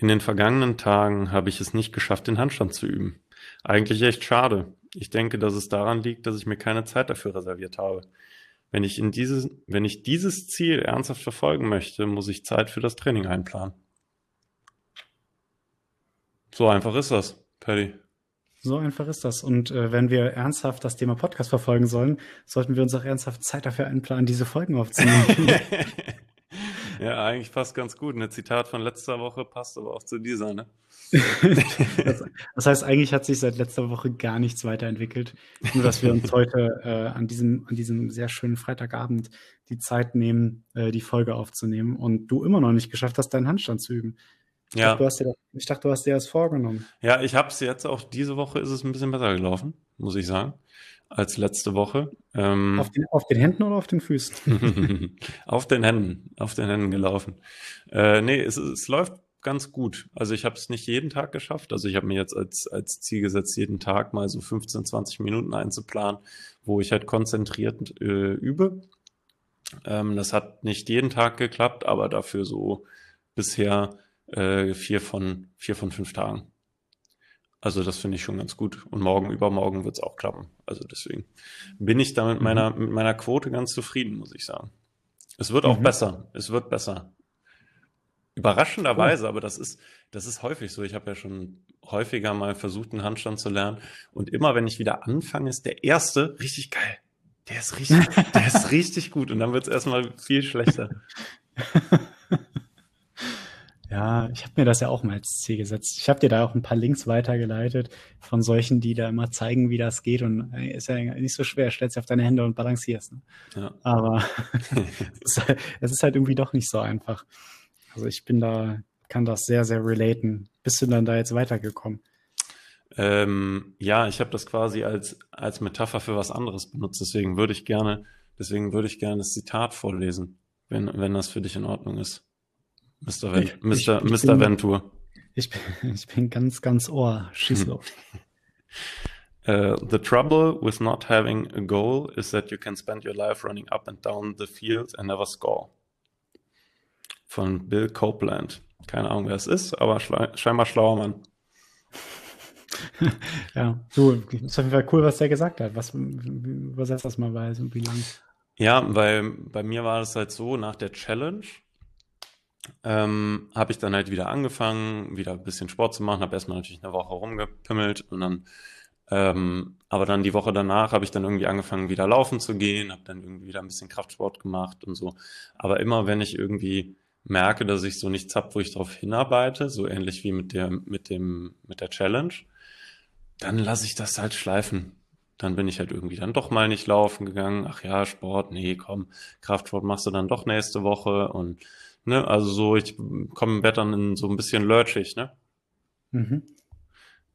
In den vergangenen Tagen habe ich es nicht geschafft, den Handstand zu üben. Eigentlich echt schade. Ich denke, dass es daran liegt, dass ich mir keine Zeit dafür reserviert habe. Wenn ich in dieses, wenn ich dieses Ziel ernsthaft verfolgen möchte, muss ich Zeit für das Training einplanen. So einfach ist das, Paddy. So einfach ist das. Und äh, wenn wir ernsthaft das Thema Podcast verfolgen sollen, sollten wir uns auch ernsthaft Zeit dafür einplanen, diese Folgen aufzunehmen. ja, eigentlich passt ganz gut. Ein Zitat von letzter Woche passt aber auch zu dieser, ne? das, das, heißt, eigentlich hat sich seit letzter Woche gar nichts weiterentwickelt. Nur, dass wir uns heute äh, an, diesem, an diesem sehr schönen Freitagabend die Zeit nehmen, äh, die Folge aufzunehmen und du immer noch nicht geschafft hast, deinen Handstand zu üben. Ich, ja. dachte, dir, ich dachte, du hast dir das vorgenommen. Ja, ich habe es jetzt auch, diese Woche ist es ein bisschen besser gelaufen, muss ich sagen, als letzte Woche. Ähm, auf, den, auf, den, Händen oder auf den Füßen? auf den Händen, auf den Händen gelaufen. Äh, nee, es, es läuft ganz gut. Also ich habe es nicht jeden Tag geschafft. Also ich habe mir jetzt als, als Ziel gesetzt, jeden Tag mal so 15, 20 Minuten einzuplanen, wo ich halt konzentriert äh, übe. Ähm, das hat nicht jeden Tag geklappt, aber dafür so bisher äh, vier, von, vier von fünf Tagen. Also das finde ich schon ganz gut. Und morgen, übermorgen wird es auch klappen. Also deswegen bin ich da mit mhm. meiner, mit meiner Quote ganz zufrieden, muss ich sagen. Es wird auch mhm. besser. Es wird besser. Überraschenderweise, cool. aber das ist, das ist häufig so. Ich habe ja schon häufiger mal versucht, einen Handstand zu lernen. Und immer, wenn ich wieder anfange, ist der erste richtig geil. Der ist richtig, der ist richtig gut. Und dann wird es erstmal viel schlechter. Ja, ich habe mir das ja auch mal als Ziel gesetzt. Ich habe dir da auch ein paar Links weitergeleitet von solchen, die da immer zeigen, wie das geht. Und äh, ist ja nicht so schwer. Stellst dich auf deine Hände und balancierst. Ne? Ja. Aber es, ist halt, es ist halt irgendwie doch nicht so einfach. Also ich bin da, kann das sehr, sehr relaten. Bist du dann da jetzt weitergekommen? Ähm, ja, ich habe das quasi als, als Metapher für was anderes benutzt. Deswegen würde ich gerne, deswegen würde ich gerne das Zitat vorlesen, wenn, wenn das für dich in Ordnung ist. Mr. Ven ich, Mr. Ich, Mr. Bin, Ventur. Ich bin, ich bin ganz, ganz ohr. Schieß los. Uh, the trouble with not having a goal is that you can spend your life running up and down the field and never score. Von Bill Copeland. Keine Ahnung, wer es ist, aber scheinbar schlauer Mann. ja, du, ist auf jeden Fall cool, was der gesagt hat. Was, übersetzt das mal bei so wie lang? Ja, weil bei mir war es halt so, nach der Challenge ähm, habe ich dann halt wieder angefangen, wieder ein bisschen Sport zu machen, habe erstmal natürlich eine Woche rumgepimmelt und dann, ähm, aber dann die Woche danach habe ich dann irgendwie angefangen, wieder laufen zu gehen, habe dann irgendwie wieder ein bisschen Kraftsport gemacht und so. Aber immer wenn ich irgendwie merke, dass ich so nichts habe, wo ich darauf hinarbeite, so ähnlich wie mit der, mit dem, mit der Challenge, dann lasse ich das halt schleifen. Dann bin ich halt irgendwie dann doch mal nicht laufen gegangen. Ach ja, Sport, nee, komm, Kraftsport machst du dann doch nächste Woche und Ne? Also so, ich komme im Bett dann in so ein bisschen lurchig, ne? Mhm.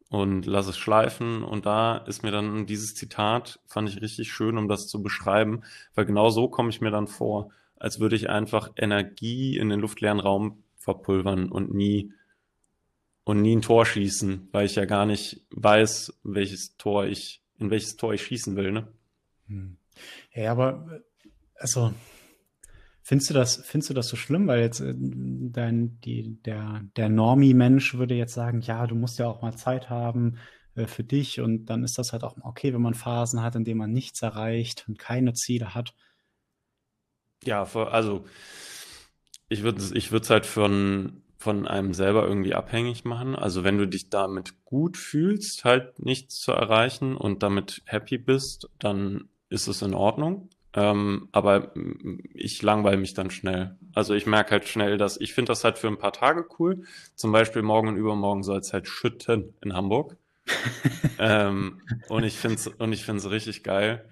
Und lasse es schleifen. Und da ist mir dann dieses Zitat, fand ich richtig schön, um das zu beschreiben, weil genau so komme ich mir dann vor, als würde ich einfach Energie in den luftleeren Raum verpulvern und nie und nie ein Tor schießen, weil ich ja gar nicht weiß, welches Tor ich, in welches Tor ich schießen will, ne? Hm. Ja, aber also Findest du das, findest du das so schlimm? Weil jetzt äh, dein, die, der, der Normie-Mensch würde jetzt sagen, ja, du musst ja auch mal Zeit haben äh, für dich und dann ist das halt auch okay, wenn man Phasen hat, in denen man nichts erreicht und keine Ziele hat. Ja, also ich würde es ich halt von, von einem selber irgendwie abhängig machen. Also wenn du dich damit gut fühlst, halt nichts zu erreichen und damit happy bist, dann ist es in Ordnung. Ähm, aber ich langweile mich dann schnell. Also ich merke halt schnell, dass ich finde das halt für ein paar Tage cool. Zum Beispiel morgen und übermorgen soll es halt schütten in Hamburg. ähm, und ich finde es und ich finde es richtig geil,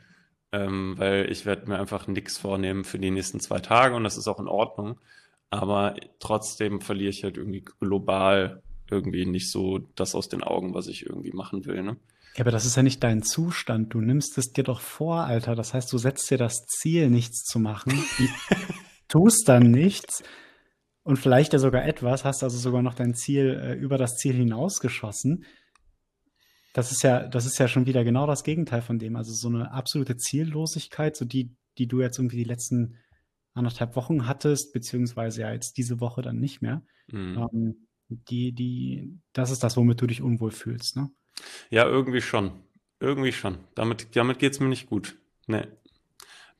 ähm, weil ich werde mir einfach nichts vornehmen für die nächsten zwei Tage und das ist auch in Ordnung. Aber trotzdem verliere ich halt irgendwie global irgendwie nicht so das aus den Augen, was ich irgendwie machen will. Ne? Ja, aber das ist ja nicht dein Zustand. Du nimmst es dir doch vor, Alter. Das heißt, du setzt dir das Ziel, nichts zu machen, tust dann nichts und vielleicht ja sogar etwas, hast also sogar noch dein Ziel äh, über das Ziel hinausgeschossen. Das ist ja, das ist ja schon wieder genau das Gegenteil von dem. Also so eine absolute Ziellosigkeit, so die, die du jetzt irgendwie die letzten anderthalb Wochen hattest, beziehungsweise ja jetzt diese Woche dann nicht mehr. Mhm. Ähm, die, die, das ist das, womit du dich unwohl fühlst, ne? Ja, irgendwie schon. Irgendwie schon. Damit, damit geht's mir nicht gut. Nee.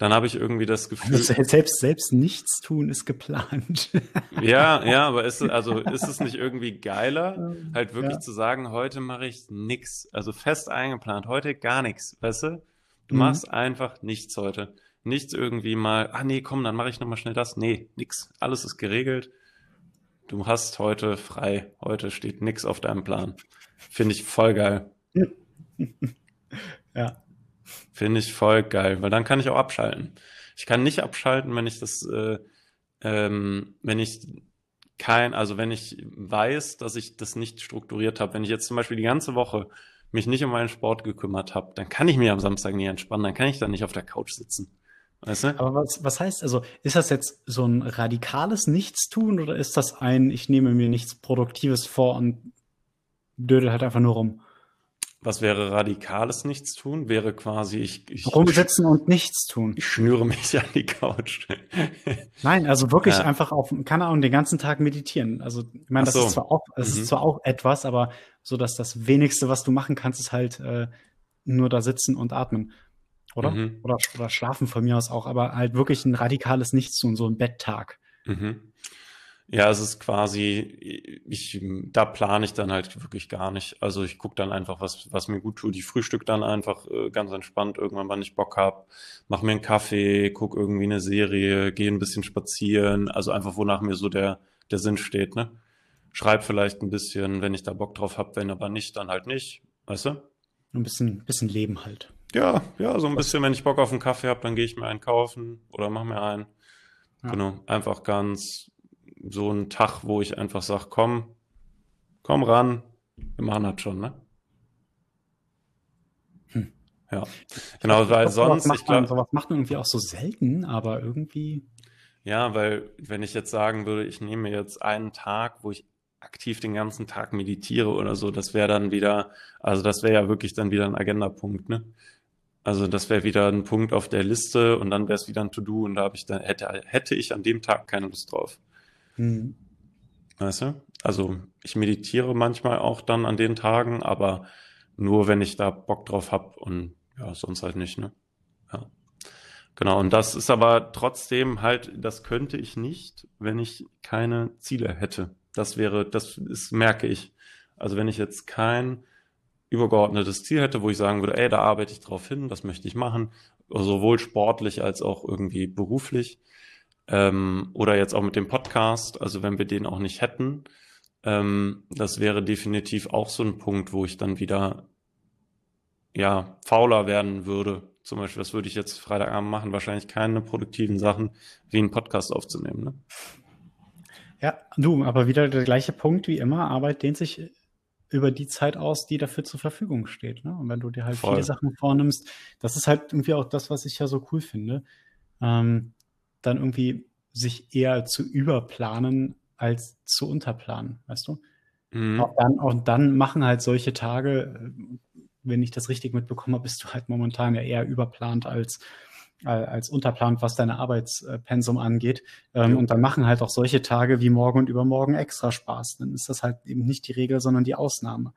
Dann habe ich irgendwie das Gefühl. Also selbst, selbst nichts tun ist geplant. ja, ja, aber ist, also ist es nicht irgendwie geiler, halt wirklich ja. zu sagen, heute mache ich nix. Also fest eingeplant, heute gar nichts, weißt du? Du mhm. machst einfach nichts heute. Nichts irgendwie mal, ah nee, komm, dann mache ich nochmal schnell das. Nee, nix. Alles ist geregelt. Du hast heute frei. Heute steht nix auf deinem Plan. Finde ich voll geil. ja. Finde ich voll geil, weil dann kann ich auch abschalten. Ich kann nicht abschalten, wenn ich das, äh, ähm, wenn ich kein, also wenn ich weiß, dass ich das nicht strukturiert habe. Wenn ich jetzt zum Beispiel die ganze Woche mich nicht um meinen Sport gekümmert habe, dann kann ich mir am Samstag nie entspannen, dann kann ich dann nicht auf der Couch sitzen. Weißt du? Aber was, was heißt, also ist das jetzt so ein radikales Nichtstun oder ist das ein, ich nehme mir nichts Produktives vor und dödel halt einfach nur rum? Was wäre radikales Nichtstun? Wäre quasi ich, ich rumsitzen und nichts tun. Ich schnüre mich an die Couch. Nein, also wirklich ja. einfach auf keine Ahnung den ganzen Tag meditieren. Also ich meine, das so. ist zwar auch es mhm. ist zwar auch etwas, aber so dass das wenigste, was du machen kannst, ist halt äh, nur da sitzen und atmen. Oder? Mhm. oder? Oder schlafen von mir aus auch, aber halt wirklich ein radikales Nichtstun, so ein Betttag. Mhm. Ja, es ist quasi, ich, da plane ich dann halt wirklich gar nicht. Also ich gucke dann einfach, was, was mir gut tut. Ich frühstück dann einfach äh, ganz entspannt irgendwann, wann ich Bock hab, mach mir einen Kaffee, guck irgendwie eine Serie, gehe ein bisschen spazieren. Also einfach, wonach mir so der, der Sinn steht, ne? Schreib vielleicht ein bisschen, wenn ich da Bock drauf hab, wenn aber nicht, dann halt nicht. Weißt du? Ein bisschen, bisschen Leben halt. Ja, ja, so ein bisschen, wenn ich Bock auf einen Kaffee hab, dann gehe ich mir einen kaufen oder mach mir einen. Ja. Genau, einfach ganz so ein Tag, wo ich einfach sage, komm, komm ran, wir machen das schon, ne? Hm. Ja, genau, weil ich sonst, ich glaube, sowas macht man irgendwie auch so selten, aber irgendwie. Ja, weil wenn ich jetzt sagen würde, ich nehme jetzt einen Tag, wo ich aktiv den ganzen Tag meditiere oder so, das wäre dann wieder, also das wäre ja wirklich dann wieder ein Agendapunkt, ne? Also das wäre wieder ein Punkt auf der Liste und dann wäre es wieder ein To-Do und da habe ich dann hätte hätte ich an dem Tag keine Lust drauf. Mhm. Weißt du? Also ich meditiere manchmal auch dann an den Tagen, aber nur wenn ich da Bock drauf hab und ja, sonst halt nicht, ne? Ja. Genau, und das ist aber trotzdem halt, das könnte ich nicht, wenn ich keine Ziele hätte. Das wäre, das ist, merke ich. Also wenn ich jetzt kein übergeordnetes Ziel hätte, wo ich sagen würde, ey, da arbeite ich drauf hin, das möchte ich machen, sowohl sportlich als auch irgendwie beruflich, ähm, oder jetzt auch mit dem Podcast, also wenn wir den auch nicht hätten, ähm, das wäre definitiv auch so ein Punkt, wo ich dann wieder ja fauler werden würde. Zum Beispiel, das würde ich jetzt Freitagabend machen, wahrscheinlich keine produktiven Sachen wie einen Podcast aufzunehmen. Ne? Ja, du, aber wieder der gleiche Punkt wie immer, Arbeit dehnt sich über die Zeit aus, die dafür zur Verfügung steht. Ne? Und wenn du dir halt Voll. viele Sachen vornimmst, das ist halt irgendwie auch das, was ich ja so cool finde. Ähm, dann irgendwie sich eher zu überplanen als zu unterplanen, weißt du? Mhm. Auch, dann, auch dann machen halt solche Tage, äh, wenn ich das richtig mitbekomme, bist du halt momentan ja eher überplant als, äh, als unterplant, was deine Arbeitspensum angeht. Ja. Und dann machen halt auch solche Tage wie morgen und übermorgen extra Spaß. Dann ist das halt eben nicht die Regel, sondern die Ausnahme.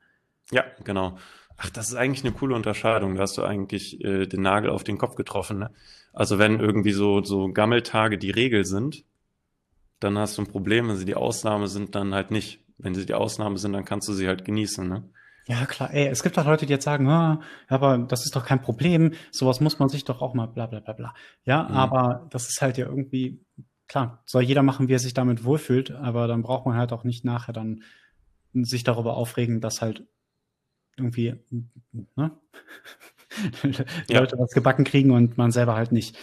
Ja, genau. Ach, das ist eigentlich eine coole Unterscheidung. Da hast du eigentlich äh, den Nagel auf den Kopf getroffen. Ne? Also wenn irgendwie so, so Gammeltage die Regel sind, dann hast du ein Problem. Wenn sie die Ausnahme sind, dann halt nicht. Wenn sie die Ausnahme sind, dann kannst du sie halt genießen. Ne? Ja, klar. Ey, es gibt halt Leute, die jetzt sagen, ah, aber das ist doch kein Problem. Sowas muss man sich doch auch mal bla bla bla bla. Ja, mhm. aber das ist halt ja irgendwie, klar, soll jeder machen, wie er sich damit wohlfühlt, aber dann braucht man halt auch nicht nachher dann sich darüber aufregen, dass halt irgendwie ne? ja. Leute was gebacken kriegen und man selber halt nicht.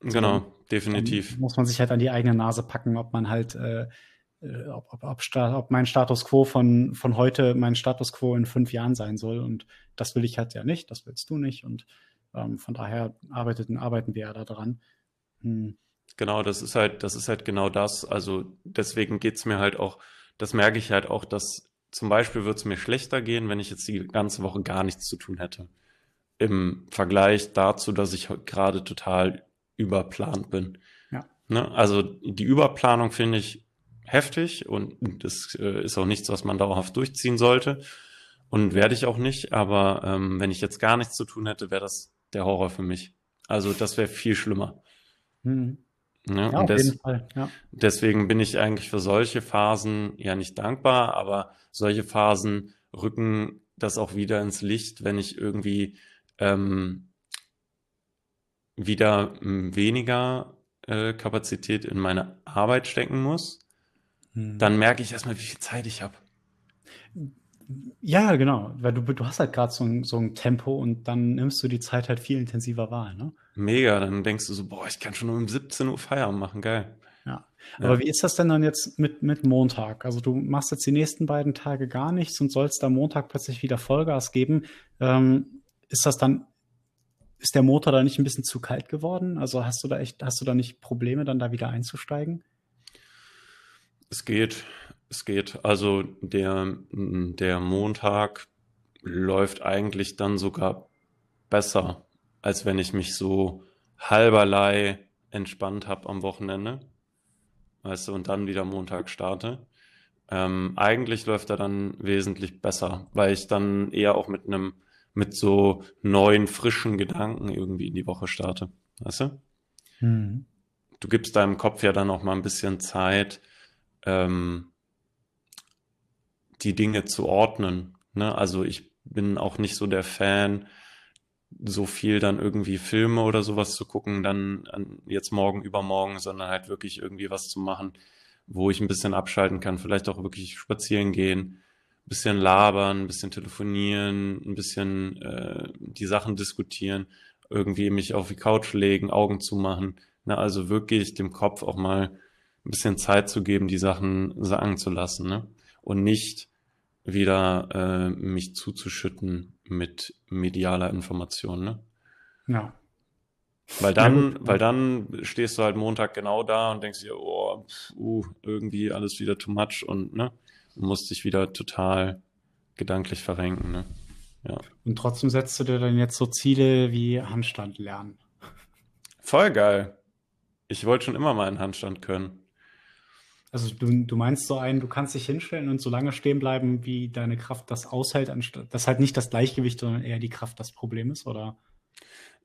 Genau, definitiv. Dann muss man sich halt an die eigene Nase packen, ob man halt, äh, äh ob, ob, ob, ob, mein Status quo von, von heute mein Status quo in fünf Jahren sein soll. Und das will ich halt ja nicht, das willst du nicht. Und ähm, von daher arbeiteten, arbeiten wir ja da dran. Hm. Genau, das ist halt, das ist halt genau das. Also deswegen geht's mir halt auch, das merke ich halt auch, dass zum Beispiel würde es mir schlechter gehen, wenn ich jetzt die ganze Woche gar nichts zu tun hätte. Im Vergleich dazu, dass ich gerade total überplant bin. Ja. Ne? Also die Überplanung finde ich, heftig und das äh, ist auch nichts, was man dauerhaft durchziehen sollte und werde ich auch nicht. Aber ähm, wenn ich jetzt gar nichts zu tun hätte, wäre das der Horror für mich. Also das wäre viel schlimmer. Mhm. Ja, Ja, und des, Fall. Ja. deswegen bin ich eigentlich für solche Phasen ja nicht dankbar, aber solche Phasen rücken das auch wieder ins Licht, wenn ich irgendwie ähm, wieder m, weniger äh, Kapazität in meine Arbeit stecken muss, Mhm. dann merke ich erstmal, wie viel Zeit ich habe. Ja, genau. Weil du, du hast halt gerade so ein, so ein Tempo und dann nimmst du die Zeit halt viel intensiver wahr, ne? Mega, dann denkst du so, boah, ich kann schon um 17 Uhr Feierabend machen, geil. Ja. Ja. Aber wie ist das denn dann jetzt mit, mit Montag? Also du machst jetzt die nächsten beiden Tage gar nichts und sollst am Montag plötzlich wieder Vollgas geben. Ähm, ist das dann, ist der Motor da nicht ein bisschen zu kalt geworden? Also hast du da echt, hast du da nicht Probleme, dann da wieder einzusteigen? Es geht, es geht. Also der, der Montag läuft eigentlich dann sogar besser, als wenn ich mich so halberlei entspannt habe am Wochenende. Weißt du, und dann wieder Montag starte. Ähm, eigentlich läuft er dann wesentlich besser, weil ich dann eher auch mit einem, mit so neuen, frischen Gedanken irgendwie in die Woche starte. Weißt du? Mhm. du gibst deinem Kopf ja dann auch mal ein bisschen Zeit, ähm, die Dinge zu ordnen. Ne? Also ich bin auch nicht so der Fan, so viel dann irgendwie Filme oder sowas zu gucken, dann an, jetzt morgen, übermorgen, sondern halt wirklich irgendwie was zu machen, wo ich ein bisschen abschalten kann, vielleicht auch wirklich spazieren gehen, ein bisschen labern, ein bisschen telefonieren, ein bisschen äh, die Sachen diskutieren, irgendwie mich auf die Couch legen, Augen zumachen. Ne? Also wirklich dem Kopf auch mal ein bisschen Zeit zu geben, die Sachen sagen zu lassen, ne? Und nicht wieder äh, mich zuzuschütten mit medialer Information, ne? Ja. Weil Ja, dann, gut. weil dann stehst du halt Montag genau da und denkst dir, oh, pf, uh, irgendwie alles wieder too much und ne, und musst dich wieder total gedanklich verrenken, ne? Ja. Und trotzdem setzt du dir dann jetzt so Ziele wie Handstand lernen. Voll geil. Ich wollte schon immer mal einen Handstand können. Also du, du meinst so einen, du kannst dich hinstellen und so lange stehen bleiben, wie deine Kraft das aushält, anstatt dass halt nicht das Gleichgewicht, sondern eher die Kraft das Problem ist, oder?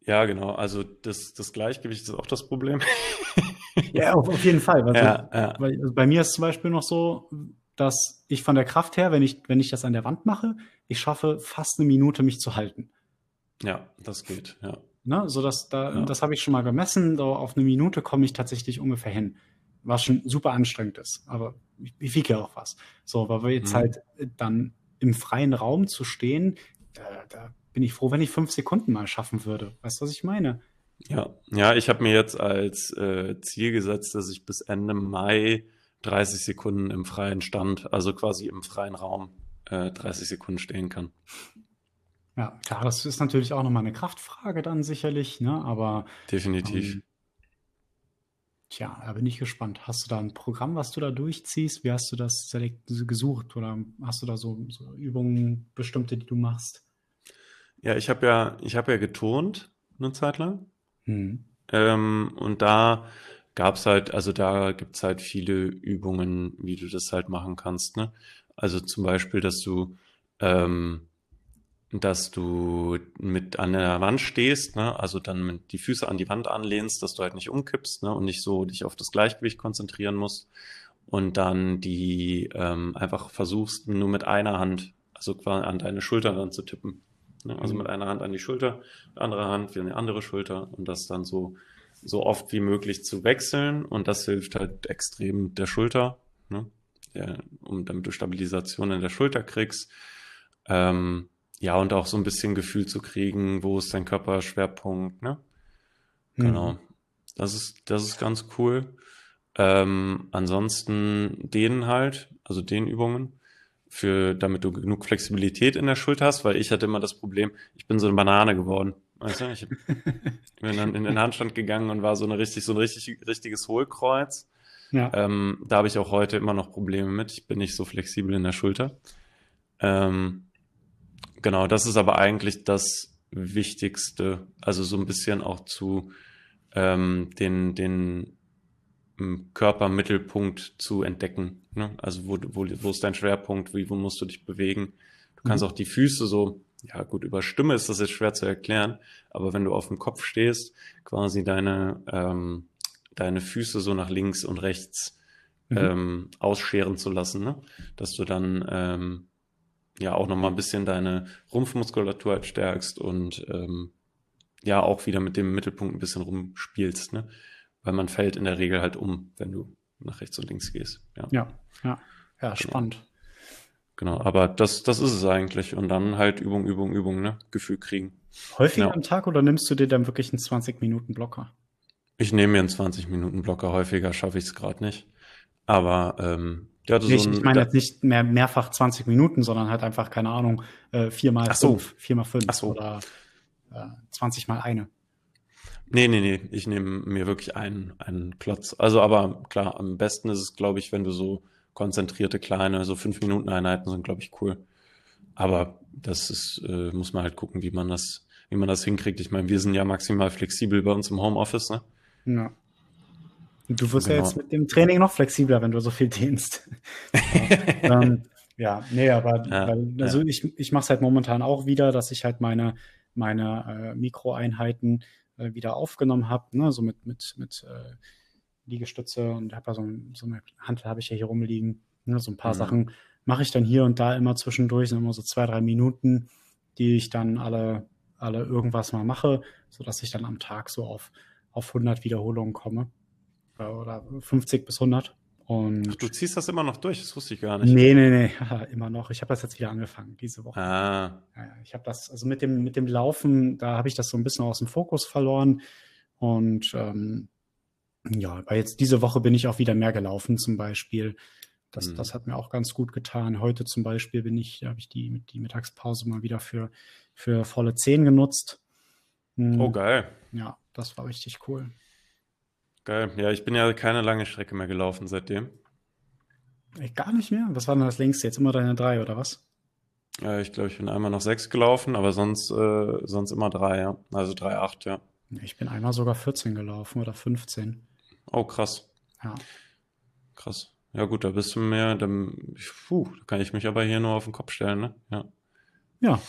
Ja, genau. Also das, das Gleichgewicht ist auch das Problem. Ja, auf, auf jeden Fall. Weil, Ja, ja. weil also bei mir ist zum Beispiel noch so, dass ich von der Kraft her, wenn ich, wenn ich das an der Wand mache, ich schaffe fast eine Minute, mich zu halten. Ja, das geht, ja. Ne? So dass da, Ja. das habe ich schon mal gemessen. So auf eine Minute komme ich tatsächlich ungefähr hin. Was schon super anstrengend ist. Aber ich, ich wiege ja auch was. So, weil wir jetzt Mhm. halt dann im freien Raum zu stehen, da, da bin ich froh, wenn ich fünf Sekunden mal schaffen würde. Weißt du, was ich meine? Ja, ja, ich habe mir jetzt als äh, Ziel gesetzt, dass ich bis Ende Mai 30 Sekunden im freien Stand, also quasi im freien Raum, äh, 30 Sekunden stehen kann. Ja, klar, das ist natürlich auch nochmal eine Kraftfrage dann sicherlich, ne? Aber Definitiv. ähm, tja, da bin ich gespannt. Hast du da ein Programm, was du da durchziehst? Wie hast du das gesucht? Oder hast du da so, so Übungen bestimmte, die du machst? Ja, ich habe ja, ich habe ja geturnt eine Zeit lang. Hm. Ähm, und da gab's halt, also da gibt's halt viele Übungen, wie du das halt machen kannst, ne? Also zum Beispiel, dass du, ähm, dass du mit an der Wand stehst, ne? Also dann mit die Füße an die Wand anlehnst, dass du halt nicht umkippst, ne? Und nicht so dich auf das Gleichgewicht konzentrieren musst. Und dann die ähm, einfach versuchst, nur mit einer Hand, also quasi an deine Schulter dann zu tippen. Ne? Also Mhm. mit einer Hand an die Schulter, andere Hand wie eine andere Schulter und das dann so, so oft wie möglich zu wechseln. Und das hilft halt extrem der Schulter, ne? Der, um damit du Stabilisation in der Schulter kriegst. Ähm, ja, und auch so ein bisschen Gefühl zu kriegen, wo ist dein Körperschwerpunkt, ne? Genau. Mhm. Das ist, das ist ganz cool. Ähm, ansonsten denen halt, also den Übungen, für, damit du genug Flexibilität in der Schulter hast, weil ich hatte immer das Problem, ich bin so eine Banane geworden. Weißt du, ich bin dann in den Handstand gegangen und war so eine richtig, so ein richtig, richtiges Hohlkreuz. Ja. Ähm, da habe ich auch heute immer noch Probleme mit. Ich bin nicht so flexibel in der Schulter. Ähm, genau, das ist aber eigentlich das Wichtigste. Also so ein bisschen auch zu ähm, den, den Körpermittelpunkt zu entdecken. Ne? Also wo, wo, wo ist dein Schwerpunkt, wie, wo musst du dich bewegen? Du kannst mhm. auch die Füße so, ja gut, über Stimme ist das jetzt schwer zu erklären, aber wenn du auf dem Kopf stehst, quasi deine, ähm, deine Füße so nach links und rechts mhm. ähm, ausscheren zu lassen, ne? dass du dann ähm, ja auch nochmal ein bisschen deine Rumpfmuskulatur halt stärkst und ähm, ja auch wieder mit dem Mittelpunkt ein bisschen rumspielst, ne? Weil man fällt in der Regel halt um, wenn du nach rechts und links gehst. Ja, ja, ja, ja spannend. Genau. genau, aber das, das ist es eigentlich. Und dann halt Übung, Übung, Übung, ne? Gefühl kriegen. Häufiger ja. am Tag oder nimmst du dir dann wirklich einen 20-Minuten-Blocker? Ich nehme mir einen 20-Minuten-Blocker, häufiger schaffe ich es gerade nicht. Aber ähm, ja, nee, so ein, ich meine jetzt nicht mehr mehrfach 20 Minuten, sondern halt einfach, keine Ahnung, äh, viermal Ach so. fünf, viermal fünf Ach so. oder äh, 20 mal eine. Nee, nee, nee, ich nehme mir wirklich einen, einen Klotz. Also aber klar, am besten ist es, glaube ich, wenn du so konzentrierte kleine, so fünf Minuten Einheiten sind, glaube ich, cool. Aber das ist, äh, muss man halt gucken, wie man das, wie man das hinkriegt. Ich meine, wir sind ja maximal flexibel bei uns im Homeoffice, ne? Ja. Du wirst genau. ja jetzt mit dem Training noch flexibler, wenn du so viel dehnst. ähm, ja, nee, aber ja, weil, also ja. ich, ich mache es halt momentan auch wieder, dass ich halt meine, meine äh, Mikroeinheiten äh, wieder aufgenommen habe, ne, so mit, mit, mit äh, Liegestütze und habe ja so, so eine Handel habe ich ja hier rumliegen. Ne, so ein paar mhm. Sachen mache ich dann hier und da immer zwischendurch, sind immer so zwei, drei Minuten, die ich dann alle, alle irgendwas mal mache, sodass ich dann am Tag so auf, auf 100 Wiederholungen komme oder 50 bis 100. Und Ach, du ziehst das immer noch durch, das wusste ich gar nicht. Nee, nee, nee, immer noch. Ich habe das jetzt wieder angefangen, diese Woche. Ah. Ja, ich habe das, also mit dem, mit dem Laufen, da habe ich das so ein bisschen aus dem Fokus verloren. Und ähm, ja, aber jetzt diese Woche bin ich auch wieder mehr gelaufen, zum Beispiel. Das, mhm. das hat mir auch ganz gut getan. Heute zum Beispiel bin ich, habe ich die, die Mittagspause mal wieder für, für volle 10 genutzt. Mhm. Oh, geil. Ja, das war richtig cool. Geil. Ja, ich bin ja keine lange Strecke mehr gelaufen seitdem. Ey, gar nicht mehr? Was war denn das längste? Jetzt immer deine drei oder was? Ja, ich glaube, ich bin einmal noch sechs gelaufen, aber sonst, äh, sonst immer drei, ja. Also drei, acht, ja. Ich bin einmal sogar 14 gelaufen oder 15. Oh, krass. Ja. Krass. Ja, gut, da bist du mehr, dann, puh, da kann ich mich aber hier nur auf den Kopf stellen, ne? Ja. Ja,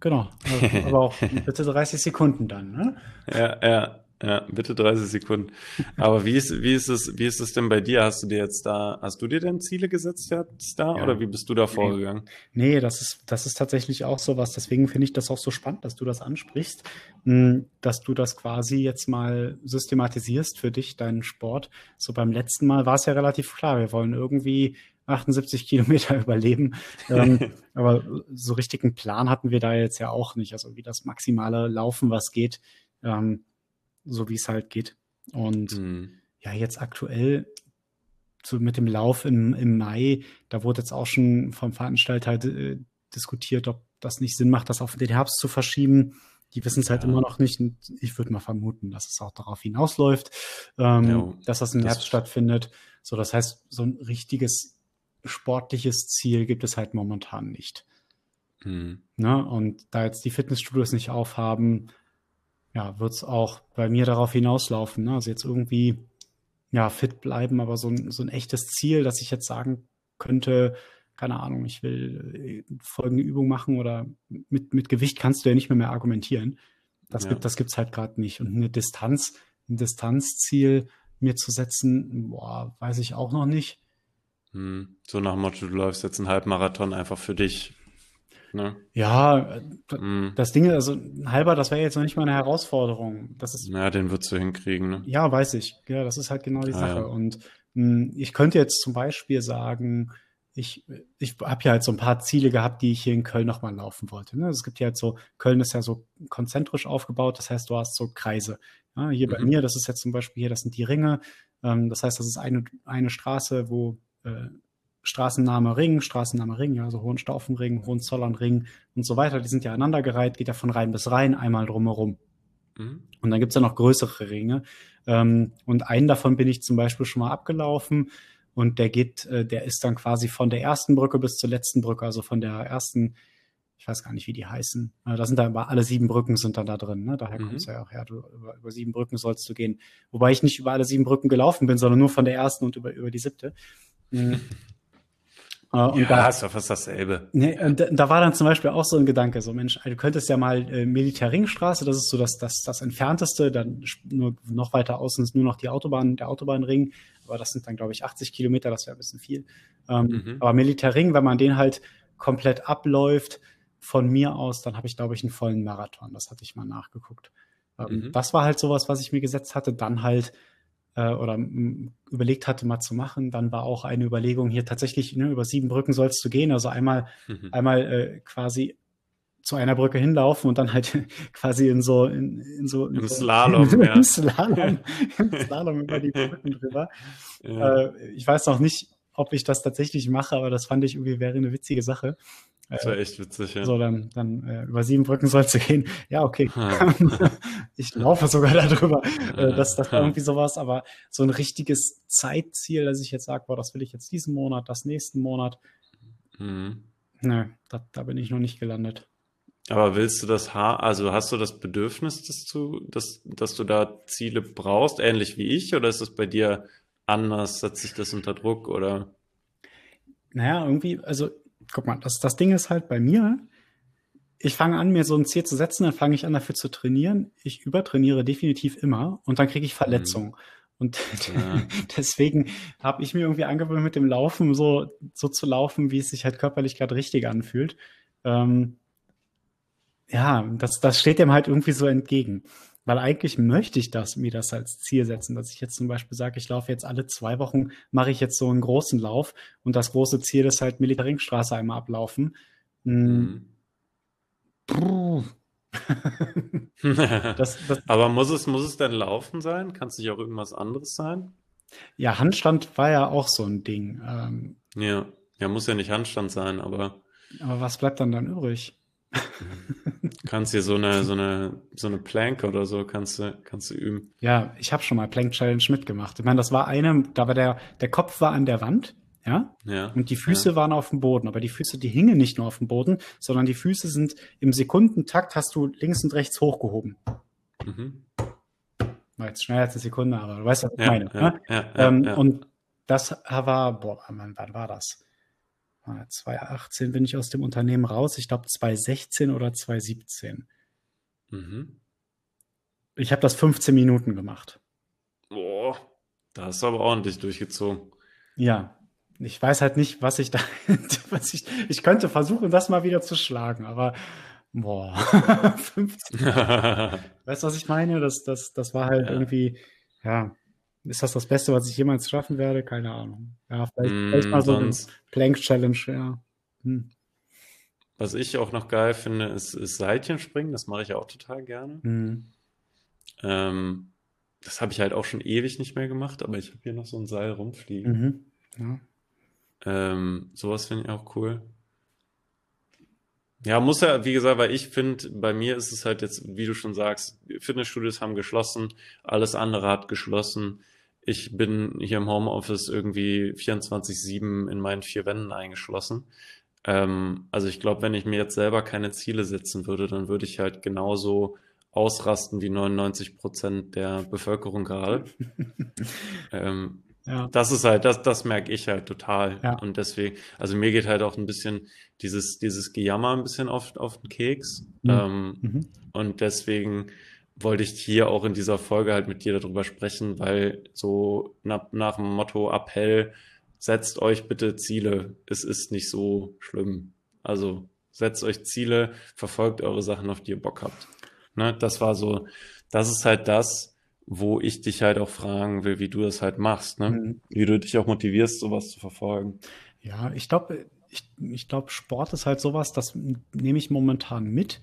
genau. aber auch bitte 30 Sekunden dann, ne? Ja, ja. Ja, bitte 30 Sekunden. Aber wie ist, wie ist es, wie ist es denn bei dir? Hast du dir jetzt da, hast du dir denn Ziele gesetzt jetzt da ja. oder wie bist du da vorgegangen? Nee, das ist, das ist tatsächlich auch so was. Deswegen finde ich das auch so spannend, dass du das ansprichst, hm, dass du das quasi jetzt mal systematisierst für dich, deinen Sport. So beim letzten Mal war es ja relativ klar. Wir wollen irgendwie 78 Kilometer überleben. ähm, aber so richtigen Plan hatten wir da jetzt ja auch nicht. Also wie das maximale Laufen, was geht. Ähm, so wie es halt geht. Und mhm. ja, jetzt aktuell so mit dem Lauf im, im Mai, da wurde jetzt auch schon vom Veranstalter äh, diskutiert, ob das nicht Sinn macht, das auf den Herbst zu verschieben. Die wissen es halt ja. immer noch nicht. Und ich würde mal vermuten, dass es auch darauf hinausläuft, ähm, ja, dass das im das Herbst stattfindet. So, das heißt, so ein richtiges sportliches Ziel gibt es halt momentan nicht. Mhm. Ne? Und da jetzt die Fitnessstudios nicht aufhaben, ja, wird es auch bei mir darauf hinauslaufen. Ne? Also jetzt irgendwie ja fit bleiben, aber so ein, so ein echtes Ziel, dass ich jetzt sagen könnte, keine Ahnung, ich will äh, folgende Übung machen oder mit, mit Gewicht kannst du ja nicht mehr, mehr argumentieren. Das ja. gibt das gibt's halt gerade nicht. Und eine Distanz, ein Distanzziel mir zu setzen, boah, weiß ich auch noch nicht. Hm. So nach dem Motto, du läufst jetzt einen Halbmarathon einfach für dich Ne? Ja, mm. das Ding, also ein halber, das wäre jetzt noch nicht mal eine Herausforderung. Das ist, ja, den würdest du hinkriegen. Ne? Ja, weiß ich. Ja, das ist halt genau die ah, Sache. Ja. Und mh, hm, ich könnte jetzt zum Beispiel sagen, ich, ich habe ja halt so ein paar Ziele gehabt, die ich hier in Köln nochmal laufen wollte. Ne? Also es gibt ja halt so, Köln ist ja so konzentrisch aufgebaut, das heißt, du hast so Kreise. Ja, hier mhm. bei mir, das ist jetzt zum Beispiel hier, das sind die Ringe. Ähm, das heißt, das ist eine, eine Straße, wo äh, Straßenname Ring, Straßenname Ring, ja, also Hohenstaufenring, Hohenzollernring und so weiter, die sind ja aneinandergereiht, geht ja von Rhein bis Rhein einmal drumherum. Mhm. Und dann gibt's ja noch größere Ringe. Ähm, und einen davon bin ich zum Beispiel schon mal abgelaufen und der geht, äh, der ist dann quasi von der ersten Brücke bis zur letzten Brücke, also von der ersten, ich weiß gar nicht, wie die heißen. Äh, da sind da alle sieben Brücken sind dann da drin. Ne? Daher mhm. kommt es ja auch, ja, du, über, über sieben Brücken sollst du gehen. Wobei ich nicht über alle sieben Brücken gelaufen bin, sondern nur von der ersten und über, über die siebte. Mhm. Uh, und ja, da, ist doch fast dasselbe. Ne, und da, da, war dann zum Beispiel auch so ein Gedanke, so Mensch, du könntest ja mal äh, Militärringstraße, das ist so das, das, das entfernteste, dann nur noch weiter außen ist nur noch die Autobahn, der Autobahnring, aber das sind dann, glaube ich, 80 Kilometer, das wäre ein bisschen viel. Ähm, mhm. Aber Militärring, wenn man den halt komplett abläuft, von mir aus, dann habe ich, glaube ich, einen vollen Marathon. Das hatte ich mal nachgeguckt. Ähm, mhm. Das war halt sowas, was ich mir gesetzt hatte. Dann halt äh, oder überlegt hatte, mal zu machen. Dann war auch eine Überlegung hier tatsächlich, ne, über sieben Brücken sollst du gehen. Also einmal, mhm. einmal äh, quasi zu einer Brücke hinlaufen und dann halt quasi in so in, in so im Slalom, in, ja. im Slalom, im Slalom über die Brücken drüber. Ja. Äh, ich weiß noch nicht, ob ich das tatsächlich mache, aber das fand ich irgendwie wäre eine witzige Sache. Das war echt witzig, ja. So, dann, dann äh, über sieben Brücken sollst du gehen. Ja, okay. Ich laufe sogar darüber. Äh, das, das war irgendwie sowas, aber so ein richtiges Zeitziel, dass ich jetzt sage, boah, das will ich jetzt diesen Monat, das nächsten Monat. Mhm. Ne, da, da bin ich noch nicht gelandet. Aber willst du das ha also hast du das Bedürfnis, dass du, dass, dass du da Ziele brauchst, ähnlich wie ich, oder ist das bei dir anders? Setzt sich das unter Druck oder? Naja, irgendwie, also guck mal, das, das Ding ist halt bei mir, ich fange an, mir so ein Ziel zu setzen, dann fange ich an, dafür zu trainieren. Ich übertrainiere definitiv immer und dann kriege ich Verletzungen. Mhm. Und ja. deswegen habe ich mir irgendwie angewöhnt, mit dem Laufen so, so zu laufen, wie es sich halt körperlich gerade richtig anfühlt. Ähm, ja, das, das steht dem halt irgendwie so entgegen. Weil eigentlich möchte ich das, mir das als Ziel setzen, dass ich jetzt zum Beispiel sage, ich laufe jetzt alle zwei Wochen, mache ich jetzt so einen großen Lauf und das große Ziel ist halt Militaringstraße einmal ablaufen. Hm. Mhm. das, das, Aber muss es, muss es denn laufen sein? Kann es nicht auch irgendwas anderes sein? Ja, Handstand war ja auch so ein Ding. Ähm, ja. ja, muss ja nicht Handstand sein, aber. Aber was bleibt dann dann übrig? kannst hier so eine, so eine, so eine Plank oder so kannst du, kannst du üben. Ja, ich habe schon mal Plank Challenge mitgemacht. Ich meine, das war eine, da war der, der Kopf war an der Wand, ja, ja und die Füße ja. waren auf dem Boden. Aber die Füße, die hingen nicht nur auf dem Boden, sondern die Füße sind im Sekundentakt hast du links und rechts hochgehoben. Mhm. War jetzt schneller als eine Sekunde, aber du weißt, was ich ja, meine. Ne? ähm, und das war, boah, wann war das? 2018 bin ich aus dem Unternehmen raus. Ich glaube 2016 oder 2017. Mhm. Ich habe das 15 Minuten gemacht. Boah, da hast du aber ordentlich durchgezogen. Ja, ich weiß halt nicht, was ich da, was ich, ich könnte versuchen, das mal wieder zu schlagen, aber boah, 15. weißt du, was ich meine? Das, das, das war halt ja. irgendwie, ja, ist das das Beste, was ich jemals schaffen werde? Keine Ahnung. Ja, vielleicht, mm, vielleicht mal so eine Plank-Challenge, ja. Hm. Was ich auch noch geil finde, ist, ist Seilchenspringen. Das mache ich auch total gerne. Mhm. Ähm, das habe ich halt auch schon ewig nicht mehr gemacht, aber ich habe hier noch so ein Seil rumfliegen. Mhm. Ja. Ähm, sowas finde ich auch cool. Ja, muss ja, wie gesagt, weil ich finde, bei mir ist es halt jetzt, wie du schon sagst, Fitnessstudios haben geschlossen, alles andere hat geschlossen ich bin hier im Homeoffice irgendwie 24-7 in meinen vier Wänden eingeschlossen. Ähm, also ich glaube, wenn ich mir jetzt selber keine Ziele setzen würde, dann würde ich halt genauso ausrasten wie 99 Prozent der Bevölkerung gerade. ähm, ja. Das ist halt, das, das merke ich halt total. Ja. Und deswegen, also mir geht halt auch ein bisschen dieses, dieses Gejammer ein bisschen auf, auf den Keks. Mhm. Ähm, mhm. Und deswegen wollte ich hier auch in dieser Folge halt mit dir darüber sprechen, weil so nach, nach dem Motto Appell, setzt euch bitte Ziele. Es ist nicht so schlimm. Also setzt euch Ziele, verfolgt eure Sachen, auf die ihr Bock habt. Ne, das war so, das ist halt das, wo ich dich halt auch fragen will, wie du das halt machst, ne? Mhm. Wie du dich auch motivierst, sowas zu verfolgen. Ja, ich glaube, ich, ich glaube, Sport ist halt sowas, das nehme ich momentan mit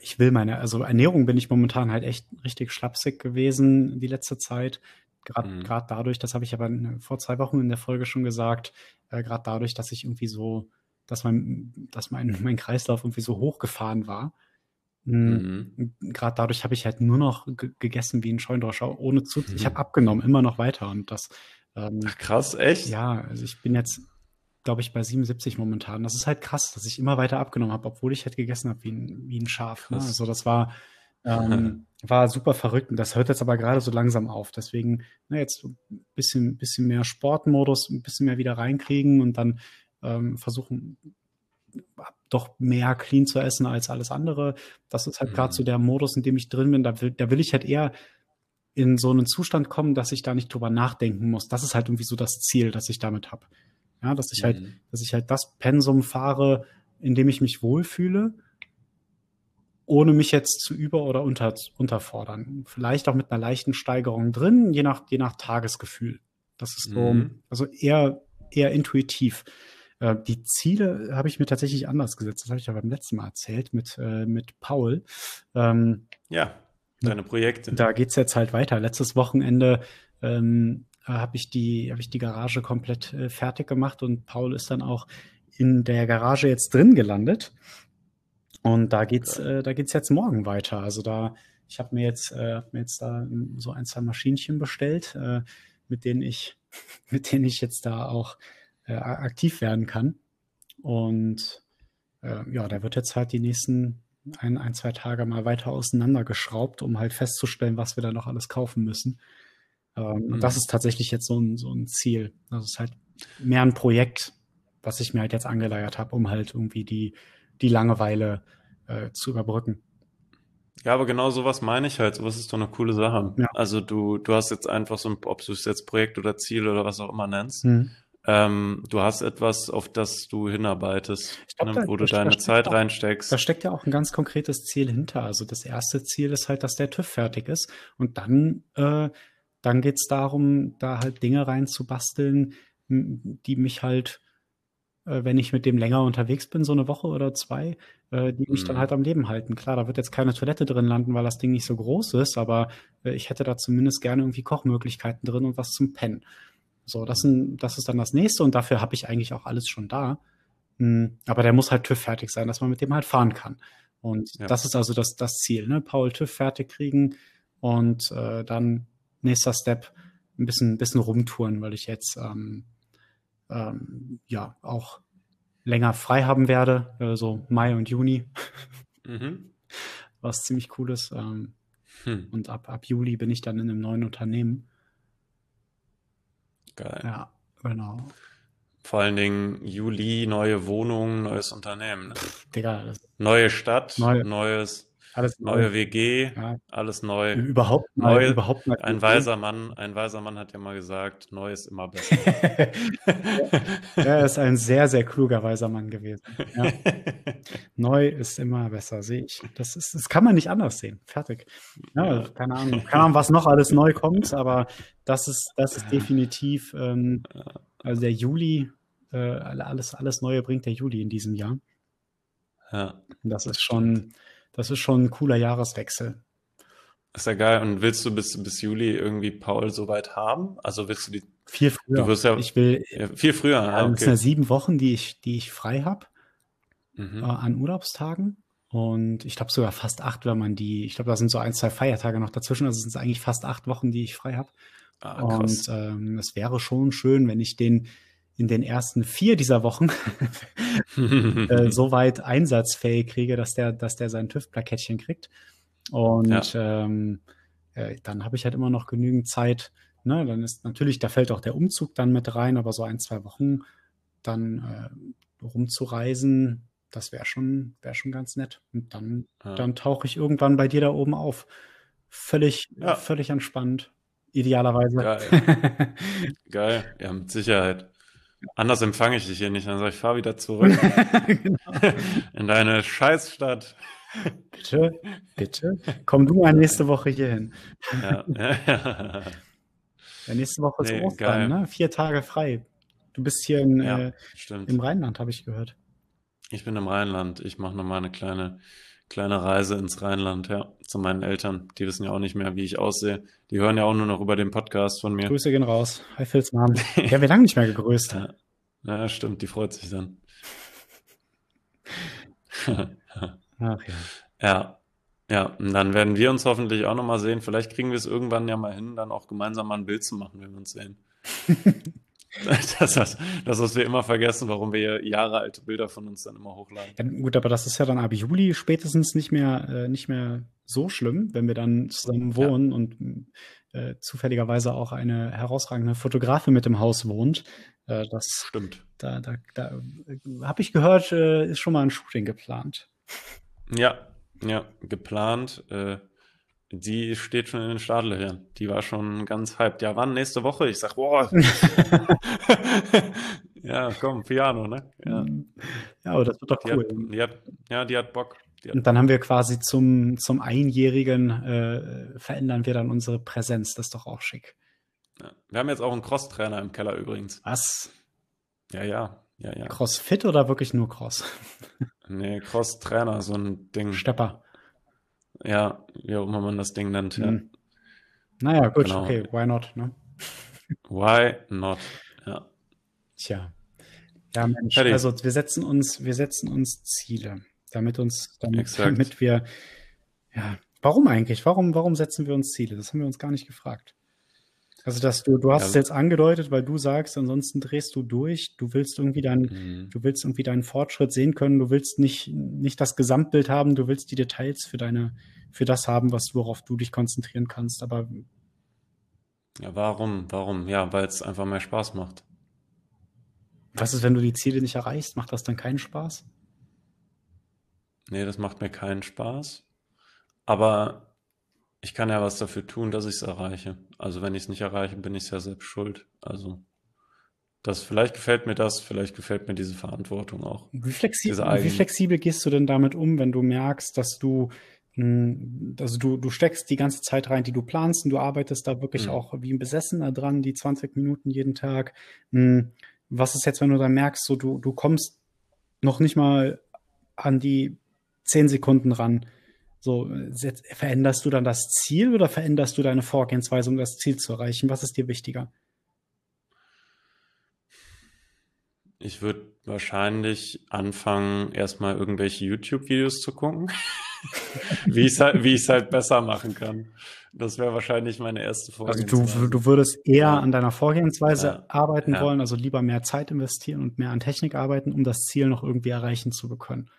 ich will meine, also Ernährung bin ich momentan halt echt richtig schlapsig gewesen die letzte Zeit. Gerade mhm. dadurch, das habe ich aber vor zwei Wochen in der Folge schon gesagt, äh, gerade dadurch, dass ich irgendwie so, dass mein, dass mein, mein Kreislauf irgendwie so hochgefahren war. Hm, mhm. Gerade dadurch habe ich halt nur noch gegessen wie ein Scheundrauscher, ohne zu. Mhm. Ich habe abgenommen, immer noch weiter und das. Ähm, Ach krass, echt? Ja, also ich bin jetzt glaube ich, bei 77 momentan. Das ist halt krass, dass ich immer weiter abgenommen habe, obwohl ich halt gegessen habe wie ein, wie ein Schaf. Ne? Also das war, ähm, war super verrückt. Und das hört jetzt aber gerade so langsam auf. Deswegen na, ne, jetzt ein bisschen, bisschen mehr Sportmodus, ein bisschen mehr wieder reinkriegen und dann ähm, versuchen, doch mehr clean zu essen als alles andere. Das ist halt mhm. gerade so der Modus, in dem ich drin bin. Da will, da will ich halt eher in so einen Zustand kommen, dass ich da nicht drüber nachdenken muss. Das ist halt irgendwie so das Ziel, das ich damit habe. Ja, dass ich halt, mhm. halt, dass ich halt das Pensum fahre, in dem ich mich wohlfühle, ohne mich jetzt zu über- oder unter, unterfordern. Vielleicht auch mit einer leichten Steigerung drin, je nach, je nach Tagesgefühl. Das ist so, mhm. also eher, eher intuitiv. Äh, die Ziele habe ich mir tatsächlich anders gesetzt. Das habe ich ja beim letzten Mal erzählt mit, äh, mit Paul. Ähm, ja, deine Projekte. Da geht es jetzt halt weiter. Letztes Wochenende ähm, habe ich die habe ich die Garage komplett äh, fertig gemacht und Paul ist dann auch in der Garage jetzt drin gelandet. Und da geht's äh, da geht's jetzt morgen weiter. Also da ich habe mir jetzt äh, hab mir jetzt da so ein zwei Maschinchen bestellt, äh, mit denen ich mit denen ich jetzt da auch äh, aktiv werden kann. Und äh, ja, der wird jetzt halt die nächsten ein, ein, zwei Tage mal weiter auseinandergeschraubt, um halt festzustellen, was wir da noch alles kaufen müssen. Ähm, mhm. Das ist tatsächlich jetzt so ein, so ein Ziel. Das ist halt mehr ein Projekt, was ich mir halt jetzt angeleiert habe, um halt irgendwie die, die Langeweile äh, zu überbrücken. Ja, aber genau sowas meine ich halt. Sowas ist doch eine coole Sache. Ja. Also du, du hast jetzt einfach so ein, ob du es jetzt Projekt oder Ziel oder was auch immer nennst. Mhm. Ähm, du hast etwas, auf das du hinarbeitest, glaub, ne, wo da, du deine Zeit auch, reinsteckst. Da steckt ja auch ein ganz konkretes Ziel hinter. Also das erste Ziel ist halt, dass der TÜV fertig ist. Und dann äh, dann geht es darum, da halt Dinge reinzubasteln, die mich halt, äh, wenn ich mit dem länger unterwegs bin, so eine Woche oder zwei, äh, die mich mhm. dann halt am Leben halten. Klar, da wird jetzt keine Toilette drin landen, weil das Ding nicht so groß ist, aber äh, ich hätte da zumindest gerne irgendwie Kochmöglichkeiten drin und was zum Pennen. So, das, sind, das ist dann das nächste und dafür habe ich eigentlich auch alles schon da. Hm, aber der muss halt TÜV fertig sein, dass man mit dem halt fahren kann. Und ja. das ist also das, das Ziel, ne? Paul TÜV fertig kriegen und äh, dann nächster Step ein bisschen, bisschen rumtouren, weil ich jetzt ähm, ähm, ja auch länger frei haben werde, äh, so Mai und Juni. Mhm. Was ziemlich cool ist. Ähm, hm. Und ab, ab Juli bin ich dann in einem neuen Unternehmen. Geil. Ja, genau. Vor allen Dingen Juli, neue Wohnung, neues Unternehmen. Ne? Pff, Digga, neue Stadt, neue. neues alles neue neu. WG, ja. alles neu. Überhaupt neu, neu überhaupt neu. Ein weiser Mann, ein weiser Mann hat ja mal gesagt, neu ist immer besser. er ist ein sehr, sehr kluger weiser Mann gewesen. Ja. neu ist immer besser, sehe ich. Das ist, das kann man nicht anders sehen. Fertig. Ja, keine Ahnung, keine Ahnung, was noch alles neu kommt, aber das ist, das ist definitiv, ähm, also der Juli, äh, alles, alles Neue bringt der Juli in diesem Jahr. Ja. Das ist schon, das ist schon ein cooler Jahreswechsel. ist ja geil. Und willst du bis, bis Juli irgendwie Paul soweit haben? Also willst du die. Viel früher. Du wirst ja, ich will. Ja, viel früher. Ja, ah, okay. Es sind ja sieben Wochen, die ich, die ich frei habe mhm. äh, an Urlaubstagen. Und ich glaube sogar fast acht, wenn man die, ich glaube, da sind so ein, zwei Feiertage noch dazwischen, also sind es eigentlich fast acht Wochen, die ich frei habe. Ah, und ähm, es wäre schon schön, wenn ich den in den ersten vier dieser Wochen äh, so weit einsatzfähig kriege, dass der, dass der sein TÜV-Plakettchen kriegt. Und ja. ähm, äh, dann habe ich halt immer noch genügend Zeit. Ne? Dann ist natürlich, da fällt auch der Umzug dann mit rein, aber so ein, zwei Wochen dann äh, rumzureisen, das wäre schon, wäre schon ganz nett. Und dann, ja. dann tauche ich irgendwann bei dir da oben auf. Völlig, ja. völlig entspannt. Idealerweise. Geil. Geil, ja, mit Sicherheit. Anders empfange ich dich hier nicht, dann sage ich, fahr wieder zurück genau. in deine Scheißstadt. Bitte, bitte, komm du mal nächste Woche hier hin. Ja, ja, nächste Woche ist nee, Ostern, ne? Vier Tage frei. Du bist hier in, ja, äh, im Rheinland, habe ich gehört. Ich bin im Rheinland. Ich mache nochmal eine kleine, kleine Reise ins Rheinland, ja, zu meinen Eltern. Die wissen ja auch nicht mehr, wie ich aussehe. Die hören ja auch nur noch über den Podcast von mir. Grüße gehen raus. Hi Phils Mom. Ja, wir lange nicht mehr gegrüßt. Ja. ja, stimmt. Die freut sich dann. Ach ja. Ja. Ja, und dann werden wir uns hoffentlich auch nochmal sehen. Vielleicht kriegen wir es irgendwann ja mal hin, dann auch gemeinsam mal ein Bild zu machen, wenn wir uns sehen. Das, das, das, was wir immer vergessen, warum wir Jahre alte Bilder von uns dann immer hochladen. Ja, gut, aber das ist ja dann ab Juli spätestens nicht mehr, äh, nicht mehr so schlimm, wenn wir dann zusammen wohnen ja. und äh, zufälligerweise auch eine herausragende Fotografin mit im Haus wohnt. Äh, das stimmt. Da, da, da äh, habe ich gehört, äh, ist schon mal ein Shooting geplant. Ja, ja, geplant. Äh, die steht schon in den Startlöchern. Die war schon ganz hyped. Ja, wann? Nächste Woche? Ich sag, boah. ja, komm, Piano, ne? Ja, ja aber das wird doch die cool. Hat, die hat, ja, die hat Bock. Die hat Und dann haben wir quasi zum, zum Einjährigen äh, verändern wir dann unsere Präsenz. Das ist doch auch schick. Ja. Wir haben jetzt auch einen Cross-Trainer im Keller übrigens. Was? Ja, ja. Ja, ja. Crossfit oder wirklich nur Cross? nee, Cross-Trainer, so ein Ding. Stepper. Ja, wie auch immer man das Ding nennt. Ja. Hm. Naja, gut, genau. okay, why not, ne? Why not? Ja. Tja. Ja, Mensch, Fertig. also wir setzen uns, wir setzen uns Ziele, damit uns, damit, damit wir, ja, warum eigentlich? Warum, warum setzen wir uns Ziele? Das haben wir uns gar nicht gefragt. Also, dass du, du hast ja. es jetzt angedeutet, weil du sagst, ansonsten drehst du durch. Du willst irgendwie deinen, mhm. du willst irgendwie deinen Fortschritt sehen können. Du willst nicht, nicht das Gesamtbild haben. Du willst die Details für deine, für das haben, was, worauf du dich konzentrieren kannst. Aber. Ja, warum? Warum? Ja, weil es einfach mehr Spaß macht. Was ist, wenn du die Ziele nicht erreichst? Macht das dann keinen Spaß? Nee, das macht mir keinen Spaß. Aber ich kann ja was dafür tun, dass ich es erreiche. Also wenn ich es nicht erreiche, bin ich ja selbst schuld. Also das vielleicht gefällt mir das, vielleicht gefällt mir diese Verantwortung auch. Wie flexibel, wie flexibel gehst du denn damit um, wenn du merkst, dass du also du, du steckst die ganze Zeit rein, die du planst und du arbeitest da wirklich mhm. auch wie ein Besessener dran, die 20 Minuten jeden Tag. Was ist jetzt, wenn du dann merkst, so du, du kommst noch nicht mal an die 10 Sekunden ran? So, veränderst du dann das Ziel oder veränderst du deine Vorgehensweise, um das Ziel zu erreichen? Was ist dir wichtiger? Ich würde wahrscheinlich anfangen, erstmal irgendwelche YouTube-Videos zu gucken, wie ich es halt, wie halt besser machen kann. Das wäre wahrscheinlich meine erste Vorgehensweise. Also du, du würdest eher ja. an deiner Vorgehensweise ja. arbeiten ja. wollen, also lieber mehr Zeit investieren und mehr an Technik arbeiten, um das Ziel noch irgendwie erreichen zu können.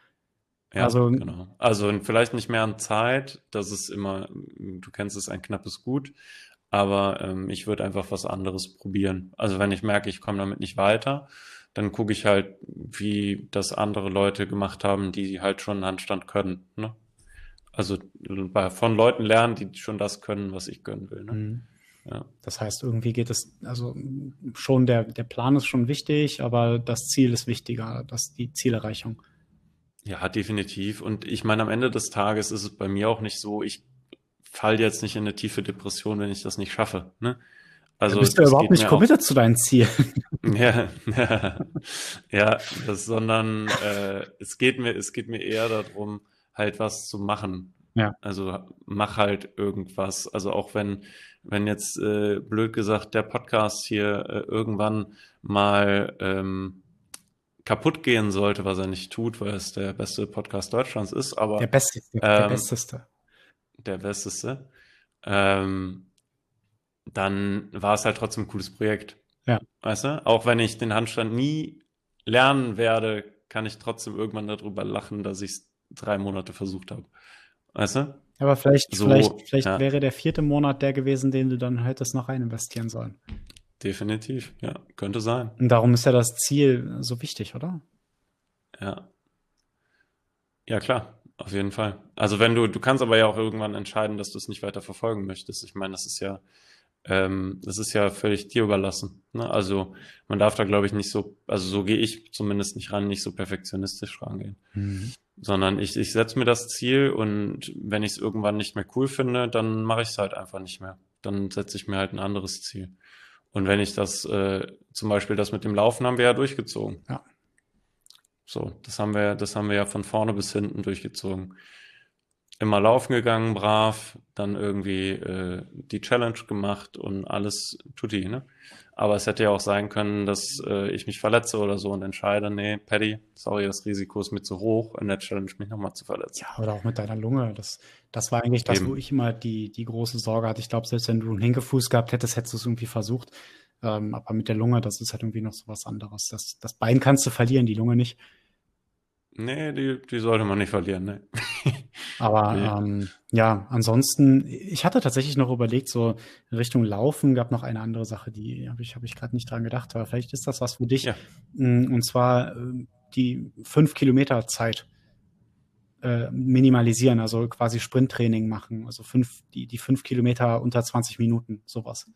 Ja, also, genau. Also vielleicht nicht mehr an Zeit, das ist immer, du kennst es, ein knappes Gut, aber ähm, ich würde einfach was anderes probieren. Also wenn ich merke, ich komme damit nicht weiter, dann gucke ich halt, wie das andere Leute gemacht haben, die halt schon Handstand können. Ne? Also von Leuten lernen, die schon das können, was ich können will. Ne? Mhm. Ja. Das heißt, irgendwie geht es, also schon der, der Plan ist schon wichtig, aber das Ziel ist wichtiger, dass die Zielerreichung. Ja, definitiv. Und ich meine, am Ende des Tages ist es bei mir auch nicht so, ich falle jetzt nicht in eine tiefe Depression, wenn ich das nicht schaffe. Ne? Also, du bist ja überhaupt nicht committed auch, zu deinen Zielen. Ja, ja, ja das, sondern äh, es, geht mir, es geht mir eher darum, halt was zu machen. Ja. Also mach halt irgendwas. Also auch wenn, wenn jetzt äh, blöd gesagt der Podcast hier äh, irgendwann mal ähm, kaputt gehen sollte, was er nicht tut, weil es der beste Podcast Deutschlands ist, aber der besteste, ähm, der besteste, der besteste, ähm, dann war es halt trotzdem ein cooles Projekt. Ja. Weißt du? Auch wenn ich den Handstand nie lernen werde, kann ich trotzdem irgendwann darüber lachen, dass ich es drei Monate versucht habe. Weißt du? Aber vielleicht, so, vielleicht, vielleicht ja. wäre der vierte Monat der gewesen, den du dann hättest noch rein investieren sollen. Definitiv, ja, könnte sein. Und darum ist ja das Ziel so wichtig, oder? Ja. Ja, klar, auf jeden Fall. Also wenn du, du kannst aber ja auch irgendwann entscheiden, dass du es nicht weiter verfolgen möchtest. Ich meine, das ist ja, ähm, das ist ja völlig dir überlassen. Ne? Also man darf da, glaube ich, nicht so, also so gehe ich zumindest nicht ran, nicht so perfektionistisch rangehen. Mhm. Sondern ich, ich setze mir das Ziel und wenn ich es irgendwann nicht mehr cool finde, dann mache ich es halt einfach nicht mehr. Dann setze ich mir halt ein anderes Ziel. Und wenn ich das, äh, zum Beispiel das mit dem Laufen haben wir ja durchgezogen. Ja. So, das haben wir, das haben wir ja von vorne bis hinten durchgezogen. Immer laufen gegangen, brav, dann irgendwie äh, die Challenge gemacht und alles tutti, ne? Aber es hätte ja auch sein können, dass äh, ich mich verletze oder so und entscheide, nee, Paddy, sorry, das Risiko ist mir zu hoch, in der Challenge mich nochmal zu verletzen. Ja, oder auch mit deiner Lunge. Das, das war eigentlich das, Eben. wo ich immer die, die große Sorge hatte. Ich glaube, selbst wenn du einen Hinkefuß gehabt hättest, hättest du es irgendwie versucht. Ähm, aber mit der Lunge, das ist halt irgendwie noch so was anderes. Das, das Bein kannst du verlieren, die Lunge nicht. Nee, die, die sollte man nicht verlieren, ne? Aber nee. ähm, ja, ansonsten, ich hatte tatsächlich noch überlegt, so in Richtung Laufen gab noch eine andere Sache, die habe ich, hab ich gerade nicht dran gedacht, aber vielleicht ist das was für dich. Ja. Mm, und zwar ähm, die fünf Kilometer Zeit äh, minimalisieren, also quasi Sprinttraining machen, also fünf, die, die fünf Kilometer unter 20 Minuten, sowas.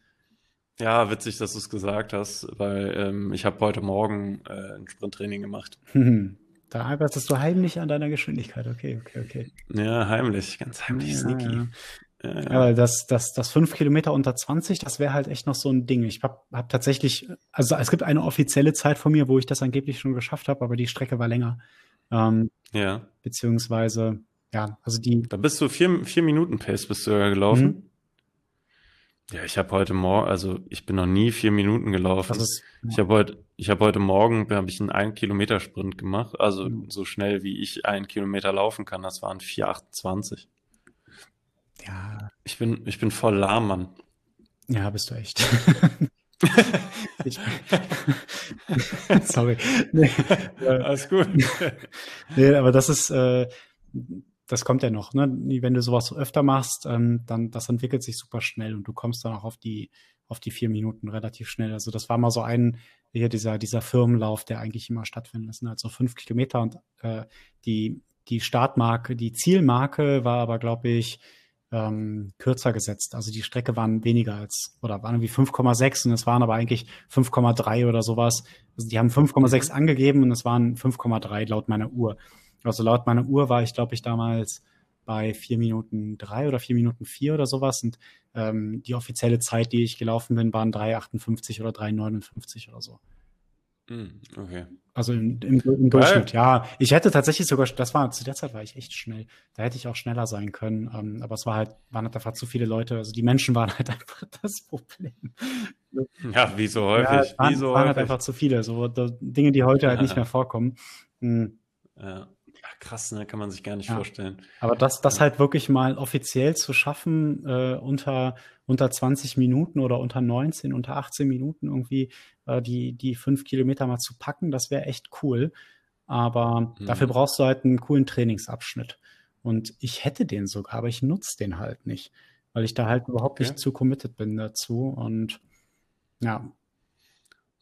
Ja, witzig, dass du es gesagt hast, weil ähm, ich habe heute Morgen äh, ein Sprinttraining gemacht. Da arbeitest du heimlich an deiner Geschwindigkeit. Okay, okay, okay. Ja, heimlich, ganz heimlich, ja, sneaky. Ja. Ja, ja. Aber das, das, das 5 Kilometer unter 20, das wäre halt echt noch so ein Ding. Ich habe hab tatsächlich, also es gibt eine offizielle Zeit von mir, wo ich das angeblich schon geschafft habe, aber die Strecke war länger. Ähm, ja. Beziehungsweise, ja, also die. Da bist du vier, vier Minuten Pace bist du ja gelaufen. Ja, ich habe heute Morgen, also ich bin noch nie vier Minuten gelaufen. Ist, ich habe heute, ich habe heute Morgen, habe ich einen ein Kilometer Sprint gemacht, also mhm. so schnell wie ich einen Kilometer laufen kann. Das waren 4,28. Ja. Ich bin, ich bin voll lahm, Mann. Ja, bist du echt. ich, sorry. Nee, Alles gut. nee, aber das ist, äh, das kommt ja noch, ne? Wenn du sowas öfter machst, ähm, dann das entwickelt sich super schnell und du kommst dann auch auf die auf die vier Minuten relativ schnell. Also das war mal so ein hier dieser dieser Firmenlauf, der eigentlich immer stattfindet. Das sind halt so fünf Kilometer und äh, die die Startmarke, die Zielmarke war aber glaube ich ähm, kürzer gesetzt. Also die Strecke waren weniger als oder waren irgendwie 5,6 und es waren aber eigentlich 5,3 oder sowas. Also die haben 5,6 mhm. angegeben und es waren 5,3 laut meiner Uhr. Also laut meiner Uhr war ich, glaube ich, damals bei vier Minuten drei oder vier Minuten vier oder sowas. Und ähm, die offizielle Zeit, die ich gelaufen bin, waren 3,58 oder 3,59 oder so. Hm, okay. Also im, im, im Durchschnitt, ja. Ich hätte tatsächlich sogar, das war, zu der Zeit war ich echt schnell. Da hätte ich auch schneller sein können. Ähm, aber es war halt, waren halt einfach zu viele Leute. Also die Menschen waren halt einfach das Problem. Ja, wie so häufig. Ja, waren, wie so waren halt häufig. halt einfach zu viele. So Dinge, die heute halt nicht mehr vorkommen. Hm. Ja krass, ne? Kann man sich gar nicht ja. vorstellen. Aber das, das halt wirklich mal offiziell zu schaffen, äh, unter, unter 20 Minuten oder unter 19, unter 18 Minuten irgendwie äh, die, die fünf Kilometer mal zu packen, das wäre echt cool. Aber mhm. dafür brauchst du halt einen coolen Trainingsabschnitt. Und ich hätte den sogar, aber ich nutze den halt nicht, weil ich da halt überhaupt okay. nicht zu committed bin dazu. Und ja,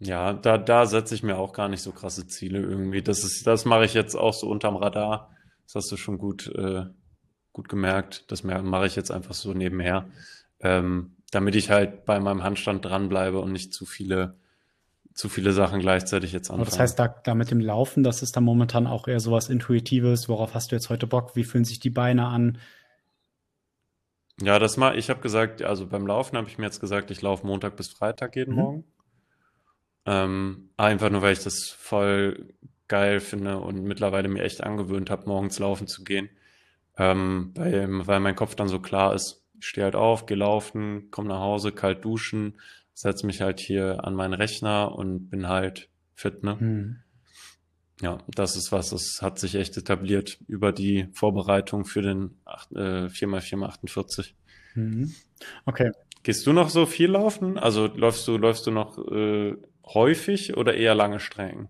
ja, da, da setze ich mir auch gar nicht so krasse Ziele irgendwie. Das ist, das mache ich jetzt auch so unterm Radar. Das hast du schon gut, äh, gut gemerkt. Das mache ich jetzt einfach so nebenher, ähm, damit ich halt bei meinem Handstand dranbleibe und nicht zu viele, zu viele Sachen gleichzeitig jetzt anfange. das heißt, da, da mit dem Laufen, das ist dann momentan auch eher sowas Intuitives. Worauf hast du jetzt heute Bock? Wie fühlen sich die Beine an? Ja, das mal, ich habe gesagt, also beim Laufen habe ich mir jetzt gesagt, ich laufe Montag bis Freitag jeden mhm. Morgen. Ähm, einfach nur, weil ich das voll geil finde und mittlerweile mir echt angewöhnt habe, morgens laufen zu gehen. Ähm, weil, weil mein Kopf dann so klar ist. Ich stehe halt auf, gehe laufen, komme nach Hause, kalt duschen, setze mich halt hier an meinen Rechner und bin halt fit, ne? Hm. Ja, das ist was, das hat sich echt etabliert über die Vorbereitung für den 8, äh, 4x4x48. Mhm. Okay. Gehst du noch so viel laufen? Also läufst du, läufst du noch äh, häufig oder eher lange Strecken?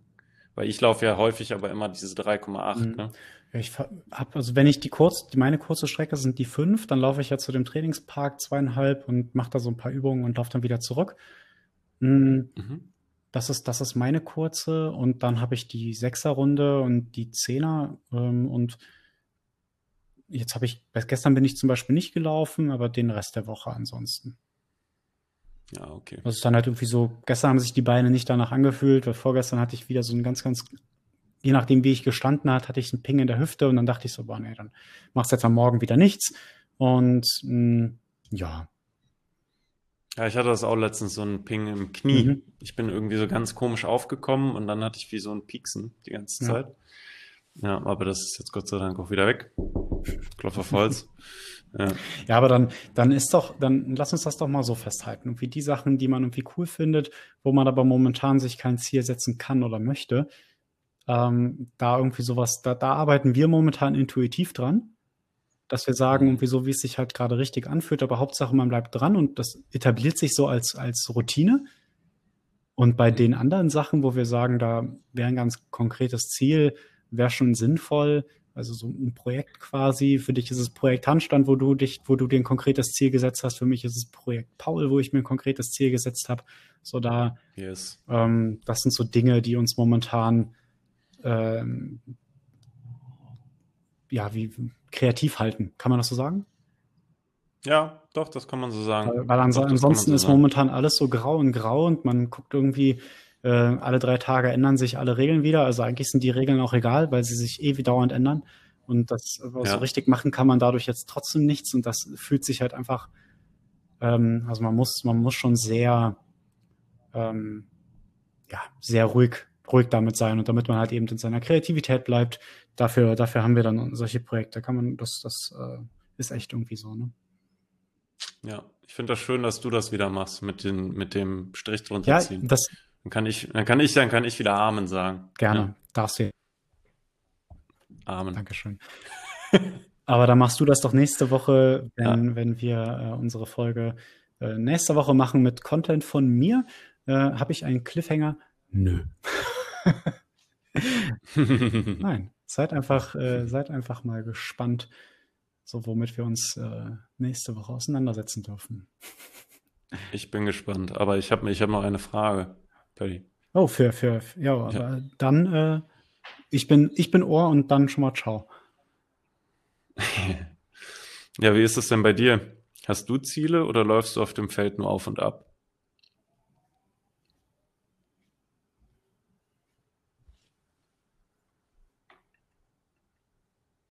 Weil ich laufe ja häufig aber immer diese 3,8. Mhm. Ne? Ja, ich hab, also wenn ich die kurz, meine kurze Strecke sind die fünf, dann laufe ich ja zu dem Trainingspark zweieinhalb und mache da so ein paar Übungen und laufe dann wieder zurück. Mhm. Mhm. Das ist, das ist meine kurze und dann habe ich die Sechser-Runde und die Zehner ähm, und jetzt habe ich, gestern bin ich zum Beispiel nicht gelaufen, aber den Rest der Woche ansonsten. Ja, okay. Das ist dann halt irgendwie so, gestern haben sich die Beine nicht danach angefühlt, weil vorgestern hatte ich wieder so ein ganz, ganz, je nachdem, wie ich gestanden hat, hatte ich einen Ping in der Hüfte und dann dachte ich so, boah, nee, dann machst du jetzt am Morgen wieder nichts. Und mh, mm, ja. Ja, ich hatte das auch letztens, so ein Ping im Knie. Mhm. Ich bin irgendwie so ganz komisch aufgekommen und dann hatte ich wie so ein Pieksen die ganze Zeit. Ja, ja aber das ist jetzt Gott sei Dank auch wieder weg. Klopfer auf Holz. Ja. ja, aber dann, dann ist doch, dann lass uns das doch mal so festhalten. Irgendwie die Sachen, die man irgendwie cool findet, wo man aber momentan sich kein Ziel setzen kann oder möchte, ähm, da irgendwie sowas, da, da arbeiten wir momentan intuitiv dran, dass wir sagen, irgendwie so, wie es sich halt gerade richtig anfühlt, aber Hauptsache man bleibt dran und das etabliert sich so als, als Routine. Und bei den anderen Sachen, wo wir sagen, da wäre ein ganz konkretes Ziel, wäre schon sinnvoll, also so ein Projekt quasi. Für dich ist es Projekt Handstand, wo du dich, wo du dir ein konkretes Ziel gesetzt hast. Für mich ist es Projekt Paul, wo ich mir ein konkretes Ziel gesetzt habe. So da, Yes. ähm, das sind so Dinge, die uns momentan ähm, ja wie kreativ halten. Kann man das so sagen? Ja, doch, das kann man so sagen. Weil, weil ans Doch, ansonsten so ist sagen. momentan alles so grau und grau und man guckt irgendwie, äh, alle drei Tage ändern sich alle Regeln wieder. Also eigentlich sind die Regeln auch egal, weil sie sich wie dauernd ändern. Und das was Ja. so richtig machen kann man dadurch jetzt trotzdem nichts. Und das fühlt sich halt einfach, ähm, also man muss, man muss schon sehr, ähm, ja, sehr ruhig, ruhig damit sein und damit man halt eben in seiner Kreativität bleibt. Dafür, dafür haben wir dann solche Projekte. Kann man, das, das äh, ist echt irgendwie so, ne? Ja, ich finde das schön, dass du das wieder machst mit den, mit dem Strich drunter Ja, ziehen. das Dann kann ich, dann kann ich, dann kann ich wieder Amen sagen. gerne. Darfst du. Ja, Amen. Dankeschön. Aber dann machst du das doch nächste Woche, wenn, wenn wir äh, unsere Folge äh, nächste Woche machen mit Content von mir. Äh, Habe ich einen Cliffhanger? Nö. Nein. Seid einfach, äh, seid einfach mal gespannt, so womit wir uns äh, nächste Woche auseinandersetzen dürfen. Ich bin gespannt, aber ich habe ich hab noch eine Frage, Paddy. Oh, für, für, ja, aber dann, äh, ich bin, ich bin Ohr und dann schon mal ciao. Ja, wie ist es denn bei dir? Hast du Ziele oder läufst du auf dem Feld nur auf und ab?